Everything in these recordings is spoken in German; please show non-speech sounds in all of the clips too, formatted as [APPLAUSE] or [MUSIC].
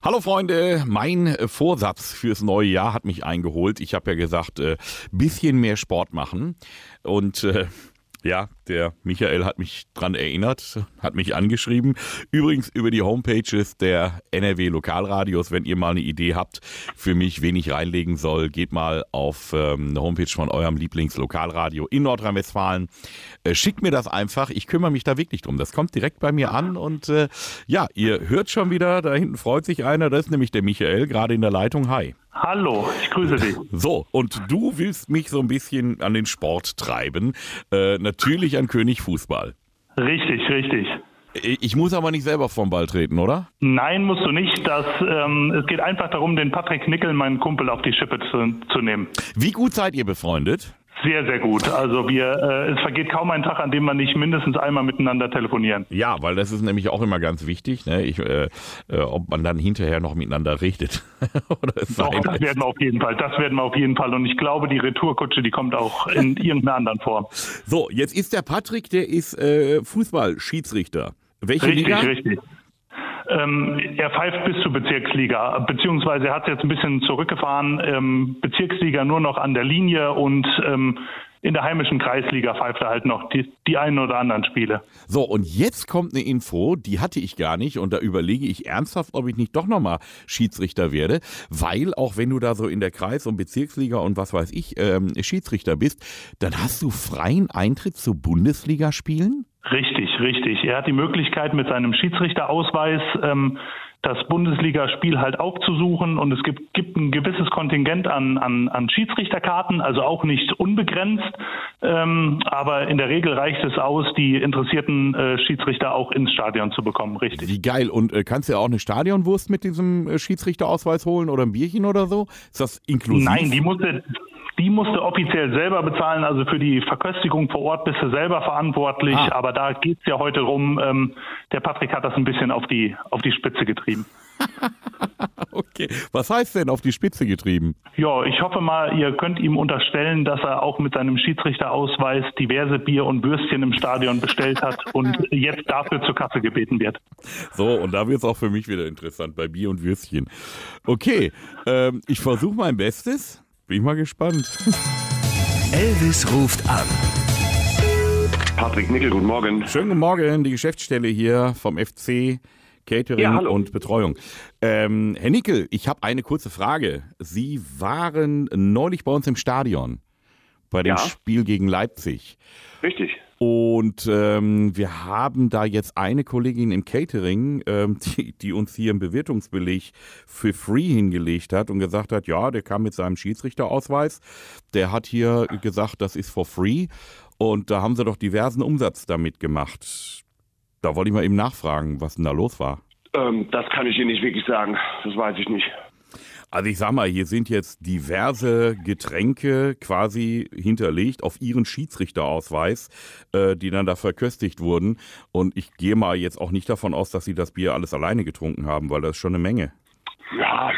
Hallo Freunde, mein Vorsatz fürs neue Jahr hat mich eingeholt. Ich habe ja gesagt, äh, bisschen mehr Sport machen und äh, ja, der Michael hat mich dran erinnert, hat mich angeschrieben. Übrigens über die Homepages der NRW Lokalradios, wenn ihr mal eine Idee habt für mich, wen ich reinlegen soll, geht mal auf ähm, eine Homepage von eurem Lieblingslokalradio in Nordrhein-Westfalen. Äh, schickt mir das einfach, ich kümmere mich da wirklich drum. Das kommt direkt bei mir an und äh, ja, ihr hört schon wieder, da hinten freut sich einer, das ist nämlich der Michael, gerade in der Leitung. Hi. Hallo, ich grüße dich. [LAUGHS] So, und du willst mich so ein bisschen an den Sport treiben. Äh, natürlich an König Fußball. Richtig, richtig. Ich muss aber nicht selber vom Ball treten, oder? Nein, musst du nicht. Das, ähm, es geht einfach darum, den Patrick Nickel, meinen Kumpel, auf die Schippe zu, zu nehmen. Wie gut seid ihr befreundet? Sehr, sehr gut. Also wir, äh, es vergeht kaum ein Tag, an dem wir nicht mindestens einmal miteinander telefonieren. Ja, weil das ist nämlich auch immer ganz wichtig, ne? ich, äh, äh, ob man dann hinterher noch miteinander redet. [LAUGHS] Oder Doch, das werden wir auf jeden Fall. Das werden wir auf jeden Fall. Und ich glaube, die Retourkutsche, die kommt auch in [LAUGHS] irgendeiner anderen Form. So, jetzt ist der Patrick, der ist äh, Fußballschiedsrichter. Welche richtig, Liga? Richtig, ähm, er pfeift bis zur Bezirksliga, beziehungsweise er hat jetzt ein bisschen zurückgefahren. Ähm, Bezirksliga nur noch an der Linie und ähm, in der heimischen Kreisliga pfeift er halt noch die, die einen oder anderen Spiele. So, und jetzt kommt eine Info, die hatte ich gar nicht und da überlege ich ernsthaft, ob ich nicht doch nochmal Schiedsrichter werde, weil auch wenn du da so in der Kreis- und Bezirksliga und was weiß ich ähm, Schiedsrichter bist, dann hast du freien Eintritt zu Bundesligaspielen? Richtig, richtig. Er hat die Möglichkeit mit seinem Schiedsrichterausweis ähm, das Bundesligaspiel halt aufzusuchen und es gibt, gibt ein gewisses Kontingent an, an, an Schiedsrichterkarten, also auch nicht unbegrenzt, ähm, aber in der Regel reicht es aus, die interessierten äh, Schiedsrichter auch ins Stadion zu bekommen, richtig. Wie geil. Und äh, kannst du ja auch eine Stadionwurst mit diesem äh, Schiedsrichterausweis holen oder ein Bierchen oder so? Ist das inklusiv? Nein, die musste, die musst du offiziell selber bezahlen, also für die Verköstigung vor Ort bist du selber verantwortlich, ah. aber da geht es ja heute rum, ähm, der Patrick hat das ein bisschen auf die, auf die Spitze getrieben. [LAUGHS] okay, was heißt denn auf die Spitze getrieben? Ja, ich hoffe mal, ihr könnt ihm unterstellen, dass er auch mit seinem Schiedsrichterausweis diverse Bier und Würstchen im Stadion bestellt hat [LAUGHS] und jetzt dafür zur Kasse gebeten wird. So, und da wird es auch für mich wieder interessant bei Bier und Würstchen. Okay, ähm, ich versuche mein Bestes. Bin ich mal gespannt. Elvis ruft an. Patrick Nickel, guten Morgen. Schönen guten Morgen, die Geschäftsstelle hier vom FC. Catering ja, und Betreuung. Ähm, Herr Nickel, ich habe eine kurze Frage. Sie waren neulich bei uns im Stadion bei dem ja. Spiel gegen Leipzig. Richtig. Und ähm, wir haben da jetzt eine Kollegin im Catering, ähm, [LAUGHS] die, die, uns hier einen Bewirtungsbeleg für free hingelegt hat und gesagt hat, ja, der kam mit seinem Schiedsrichterausweis, der hat hier gesagt, das ist for free. Und da haben sie doch diversen Umsatz damit gemacht. Da wollte ich mal eben nachfragen, was denn da los war. Ähm, das kann ich Ihnen nicht wirklich sagen. Das weiß ich nicht. Also ich sag mal, hier sind jetzt diverse Getränke quasi hinterlegt auf ihren Schiedsrichterausweis, äh, die dann da verköstigt wurden. Und ich gehe mal jetzt auch nicht davon aus, dass sie das Bier alles alleine getrunken haben, weil das ist schon eine Menge. Ja,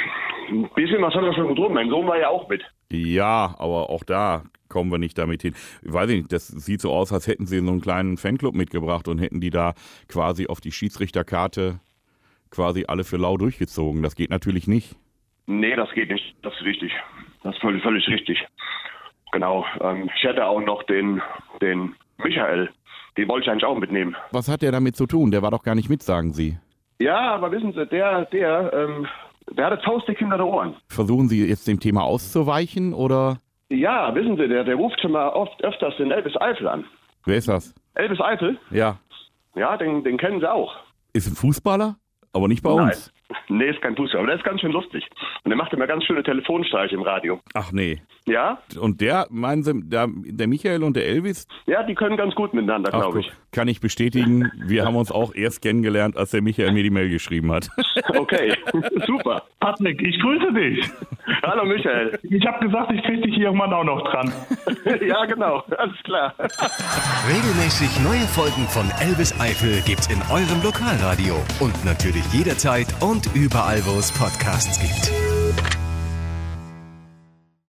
ein bisschen was hat er schon getrunken. Mein Sohn war ja auch mit. Ja, aber auch da kommen wir nicht damit hin. Ich weiß nicht, das sieht so aus, als hätten sie so einen kleinen Fanclub mitgebracht und hätten die da quasi auf die Schiedsrichterkarte quasi alle für lau durchgezogen. Das geht natürlich nicht. Nee, das geht nicht. Das ist richtig. Das ist völlig, völlig richtig. Genau. Ähm, ich hätte auch noch den, den Michael. Den wollte ich eigentlich auch mitnehmen. Was hat der damit zu tun? Der war doch gar nicht mit, sagen Sie. Ja, aber wissen Sie, der, der, ähm, der hat faustdick hinter den Ohren. Versuchen Sie jetzt dem Thema auszuweichen oder? Ja, wissen Sie, der, der ruft schon mal oft öfters den Elvis Eifel an. Wer ist das? Elvis Eifel? Ja. Ja, den, den kennen Sie auch. Ist ein Fußballer? Aber nicht bei Nein. uns. Nee, ist kein Fußball, aber der ist ganz schön lustig. Und der macht immer ganz schöne Telefonstreiche im Radio. Ach nee. Ja? Und der, meinen Sie, der, der Michael und der Elvis? Ja, die können ganz gut miteinander, glaube ich. Kann ich bestätigen. Wir haben uns auch erst kennengelernt, als der Michael mir die Mail geschrieben hat. Okay, [LAUGHS] super. Patrick, ich grüße dich. [LAUGHS] Hallo Michael. Ich habe gesagt, ich kriege dich irgendwann auch noch dran. [LAUGHS] ja, genau, alles klar. Regelmäßig neue Folgen von Elvis Eifel gibt's in eurem Lokalradio und natürlich jederzeit und überall, wo es Podcasts gibt.